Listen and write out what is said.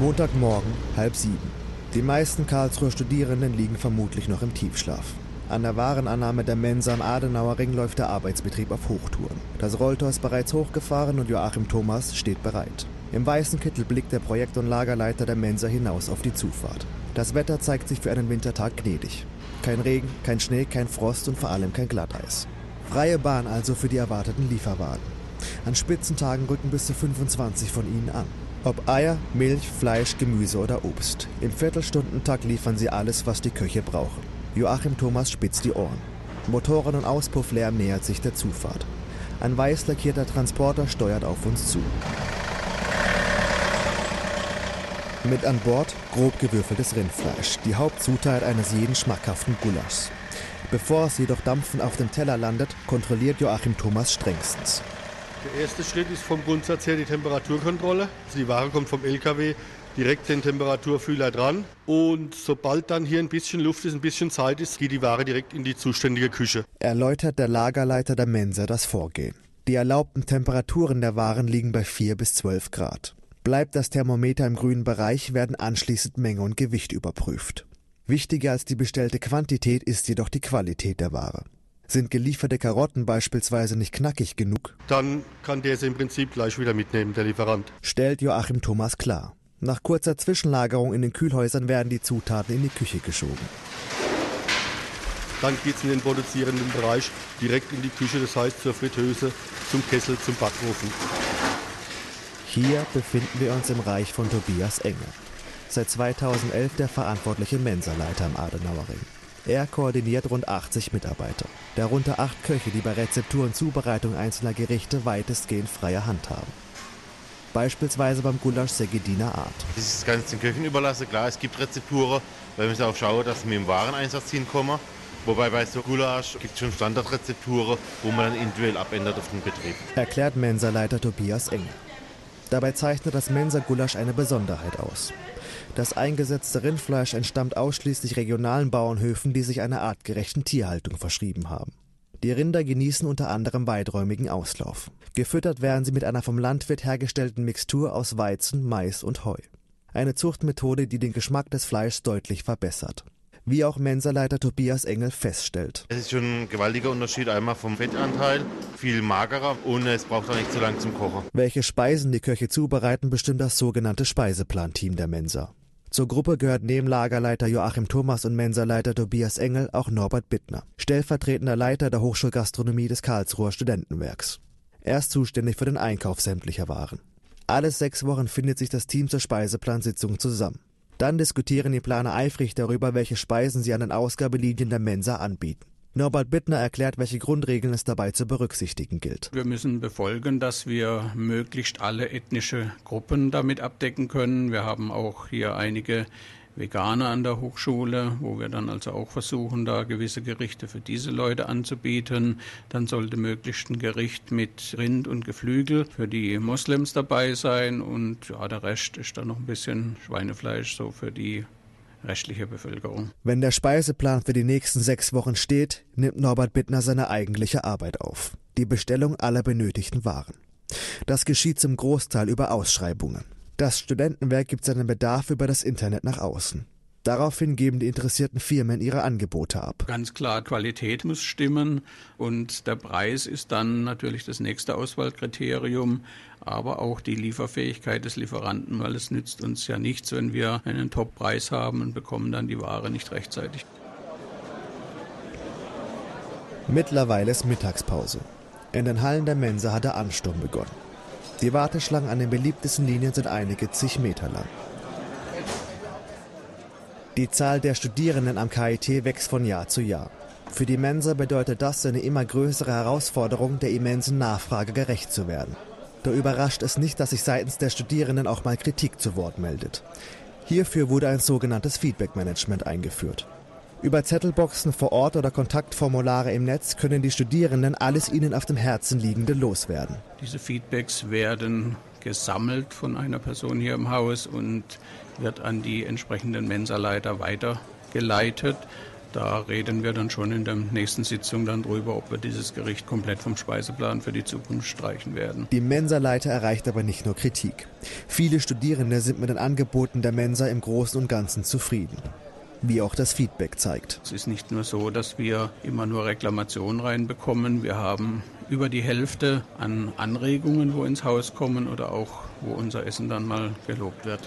Montagmorgen, halb sieben. Die meisten Karlsruher Studierenden liegen vermutlich noch im Tiefschlaf. An der Warenannahme der Mensa am Adenauer Ring läuft der Arbeitsbetrieb auf Hochtouren. Das Rolltor ist bereits hochgefahren und Joachim Thomas steht bereit. Im weißen Kittel blickt der Projekt- und Lagerleiter der Mensa hinaus auf die Zufahrt. Das Wetter zeigt sich für einen Wintertag gnädig. Kein Regen, kein Schnee, kein Frost und vor allem kein Glatteis. Freie Bahn also für die erwarteten Lieferwagen. An Spitzentagen rücken bis zu 25 von ihnen an. Ob Eier, Milch, Fleisch, Gemüse oder Obst. Im Viertelstundentakt liefern sie alles, was die Köche brauchen. Joachim Thomas spitzt die Ohren. Motoren- und Auspufflärm nähert sich der Zufahrt. Ein weiß lackierter Transporter steuert auf uns zu. Mit an Bord grob gewürfeltes Rindfleisch, die Hauptzutat eines jeden schmackhaften Gulaschs. Bevor es jedoch dampfend auf dem Teller landet, kontrolliert Joachim Thomas strengstens. Der erste Schritt ist vom Grundsatz her die Temperaturkontrolle. Also die Ware kommt vom LKW direkt den Temperaturfühler dran. Und sobald dann hier ein bisschen Luft ist, ein bisschen Zeit ist, geht die Ware direkt in die zuständige Küche. Erläutert der Lagerleiter der Mensa das Vorgehen. Die erlaubten Temperaturen der Waren liegen bei 4 bis 12 Grad. Bleibt das Thermometer im grünen Bereich, werden anschließend Menge und Gewicht überprüft. Wichtiger als die bestellte Quantität ist jedoch die Qualität der Ware. Sind gelieferte Karotten beispielsweise nicht knackig genug? Dann kann der sie im Prinzip gleich wieder mitnehmen, der Lieferant. Stellt Joachim Thomas klar. Nach kurzer Zwischenlagerung in den Kühlhäusern werden die Zutaten in die Küche geschoben. Dann geht es in den produzierenden Bereich direkt in die Küche, das heißt zur Fritteuse, zum Kessel, zum Backofen. Hier befinden wir uns im Reich von Tobias Engel. Seit 2011 der verantwortliche Mensaleiter am Adenauer Ring. Er koordiniert rund 80 Mitarbeiter, darunter acht Köche, die bei Rezeptur und Zubereitung einzelner Gerichte weitestgehend freie Hand haben. Beispielsweise beim Gulasch Segediner Art. Das ist ganz den Köchen überlassen. Klar, es gibt Rezepturen, weil wir darauf schauen, dass wir im Wareneinsatz hinkommen. Wobei bei so Gulasch gibt es schon Standardrezepturen, wo man dann individuell abändert auf den Betrieb. Erklärt Mensaleiter Tobias Engel. Dabei zeichnet das Mensa-Gulasch eine Besonderheit aus. Das eingesetzte Rindfleisch entstammt ausschließlich regionalen Bauernhöfen, die sich einer artgerechten Tierhaltung verschrieben haben. Die Rinder genießen unter anderem weiträumigen Auslauf. Gefüttert werden sie mit einer vom Landwirt hergestellten Mixtur aus Weizen, Mais und Heu. Eine Zuchtmethode, die den Geschmack des Fleischs deutlich verbessert wie auch Mensaleiter Tobias Engel feststellt. Es ist schon ein gewaltiger Unterschied einmal vom Fettanteil, viel magerer und es braucht auch nicht so lange zum Kochen. Welche Speisen die Köche zubereiten, bestimmt das sogenannte Speiseplanteam der Mensa. Zur Gruppe gehört neben Lagerleiter Joachim Thomas und Mensaleiter Tobias Engel auch Norbert Bittner, stellvertretender Leiter der Hochschulgastronomie des Karlsruher Studentenwerks. Er ist zuständig für den Einkauf sämtlicher Waren. Alle sechs Wochen findet sich das Team zur Speiseplansitzung zusammen. Dann diskutieren die Planer eifrig darüber, welche Speisen sie an den Ausgabelinien der Mensa anbieten. Norbert Bittner erklärt, welche Grundregeln es dabei zu berücksichtigen gilt. Wir müssen befolgen, dass wir möglichst alle ethnische Gruppen damit abdecken können. Wir haben auch hier einige Veganer an der Hochschule, wo wir dann also auch versuchen, da gewisse Gerichte für diese Leute anzubieten. Dann sollte möglichst ein Gericht mit Rind und Geflügel für die Moslems dabei sein und ja, der Rest ist dann noch ein bisschen Schweinefleisch so für die restliche Bevölkerung. Wenn der Speiseplan für die nächsten sechs Wochen steht, nimmt Norbert Bittner seine eigentliche Arbeit auf. Die Bestellung aller benötigten Waren. Das geschieht zum Großteil über Ausschreibungen. Das Studentenwerk gibt seinen Bedarf über das Internet nach außen. Daraufhin geben die interessierten Firmen ihre Angebote ab. Ganz klar, Qualität muss stimmen und der Preis ist dann natürlich das nächste Auswahlkriterium, aber auch die Lieferfähigkeit des Lieferanten, weil es nützt uns ja nichts, wenn wir einen Top-Preis haben und bekommen dann die Ware nicht rechtzeitig. Mittlerweile ist Mittagspause. In den Hallen der Mensa hat der Ansturm begonnen. Die Warteschlangen an den beliebtesten Linien sind einige zig Meter lang. Die Zahl der Studierenden am KIT wächst von Jahr zu Jahr. Für die Mensa bedeutet das eine immer größere Herausforderung, der immensen Nachfrage gerecht zu werden. Da überrascht es nicht, dass sich seitens der Studierenden auch mal Kritik zu Wort meldet. Hierfür wurde ein sogenanntes Feedback-Management eingeführt. Über Zettelboxen vor Ort oder Kontaktformulare im Netz können die Studierenden alles ihnen auf dem Herzen liegende loswerden. Diese Feedbacks werden gesammelt von einer Person hier im Haus und wird an die entsprechenden Mensaleiter weitergeleitet. da reden wir dann schon in der nächsten Sitzung dann drüber, ob wir dieses Gericht komplett vom Speiseplan für die Zukunft streichen werden. Die Mensa-Leiter erreicht aber nicht nur Kritik. Viele Studierende sind mit den Angeboten der Mensa im Großen und Ganzen zufrieden wie auch das Feedback zeigt. Es ist nicht nur so, dass wir immer nur Reklamationen reinbekommen. Wir haben über die Hälfte an Anregungen, wo ins Haus kommen oder auch wo unser Essen dann mal gelobt wird.